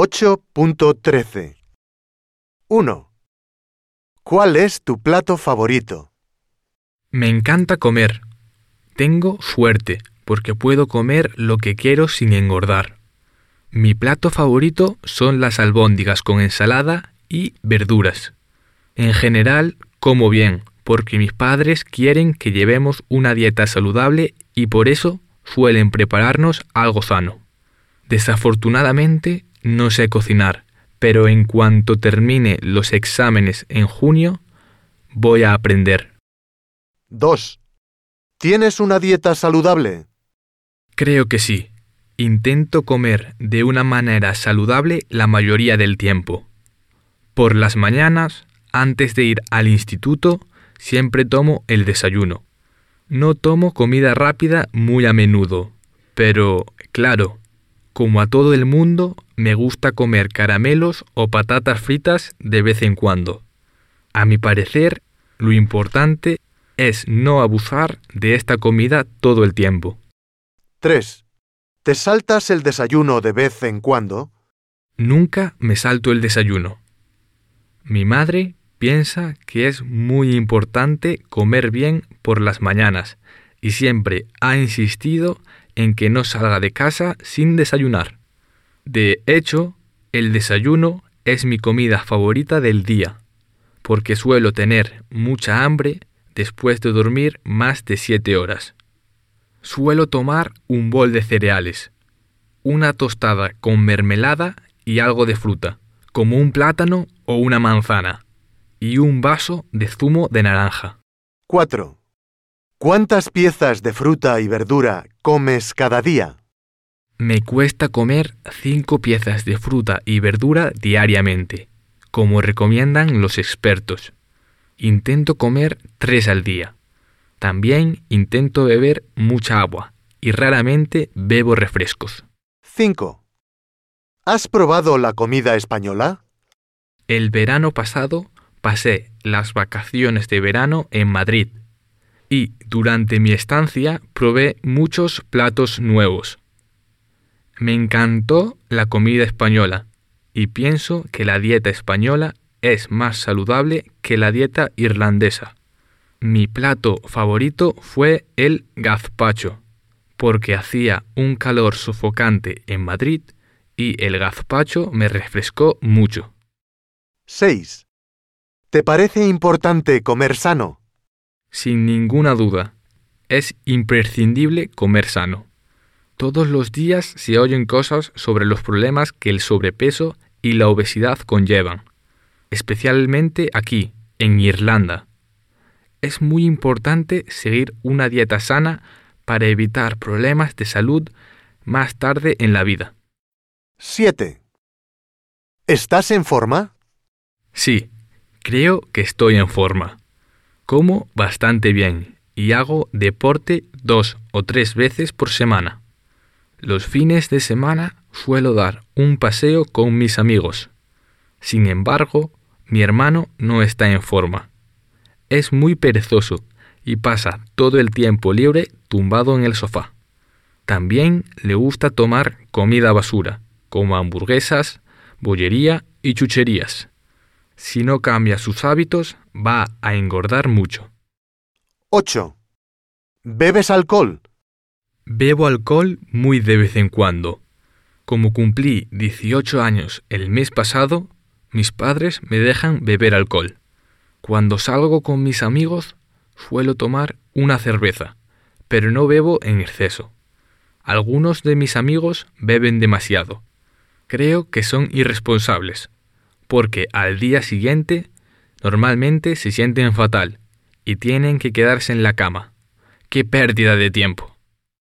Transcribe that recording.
8.13 1. ¿Cuál es tu plato favorito? Me encanta comer. Tengo suerte porque puedo comer lo que quiero sin engordar. Mi plato favorito son las albóndigas con ensalada y verduras. En general, como bien porque mis padres quieren que llevemos una dieta saludable y por eso suelen prepararnos algo sano. Desafortunadamente, no sé cocinar, pero en cuanto termine los exámenes en junio, voy a aprender. 2. ¿Tienes una dieta saludable? Creo que sí. Intento comer de una manera saludable la mayoría del tiempo. Por las mañanas, antes de ir al instituto, siempre tomo el desayuno. No tomo comida rápida muy a menudo, pero, claro, como a todo el mundo, me gusta comer caramelos o patatas fritas de vez en cuando. A mi parecer, lo importante es no abusar de esta comida todo el tiempo. 3. ¿Te saltas el desayuno de vez en cuando? Nunca me salto el desayuno. Mi madre piensa que es muy importante comer bien por las mañanas y siempre ha insistido en que no salga de casa sin desayunar. De hecho, el desayuno es mi comida favorita del día, porque suelo tener mucha hambre después de dormir más de siete horas. Suelo tomar un bol de cereales, una tostada con mermelada y algo de fruta, como un plátano o una manzana, y un vaso de zumo de naranja. 4. ¿Cuántas piezas de fruta y verdura comes cada día? Me cuesta comer cinco piezas de fruta y verdura diariamente, como recomiendan los expertos. Intento comer tres al día. También intento beber mucha agua y raramente bebo refrescos. 5. ¿Has probado la comida española? El verano pasado pasé las vacaciones de verano en Madrid y durante mi estancia probé muchos platos nuevos. Me encantó la comida española y pienso que la dieta española es más saludable que la dieta irlandesa. Mi plato favorito fue el gazpacho, porque hacía un calor sofocante en Madrid y el gazpacho me refrescó mucho. 6. ¿Te parece importante comer sano? Sin ninguna duda, es imprescindible comer sano. Todos los días se oyen cosas sobre los problemas que el sobrepeso y la obesidad conllevan, especialmente aquí, en Irlanda. Es muy importante seguir una dieta sana para evitar problemas de salud más tarde en la vida. 7. ¿Estás en forma? Sí, creo que estoy en forma. Como bastante bien y hago deporte dos o tres veces por semana. Los fines de semana suelo dar un paseo con mis amigos. Sin embargo, mi hermano no está en forma. Es muy perezoso y pasa todo el tiempo libre tumbado en el sofá. También le gusta tomar comida basura, como hamburguesas, bollería y chucherías. Si no cambia sus hábitos, va a engordar mucho. 8. ¿Bebes alcohol? Bebo alcohol muy de vez en cuando. Como cumplí 18 años el mes pasado, mis padres me dejan beber alcohol. Cuando salgo con mis amigos, suelo tomar una cerveza, pero no bebo en exceso. Algunos de mis amigos beben demasiado. Creo que son irresponsables, porque al día siguiente normalmente se sienten fatal y tienen que quedarse en la cama. ¡Qué pérdida de tiempo!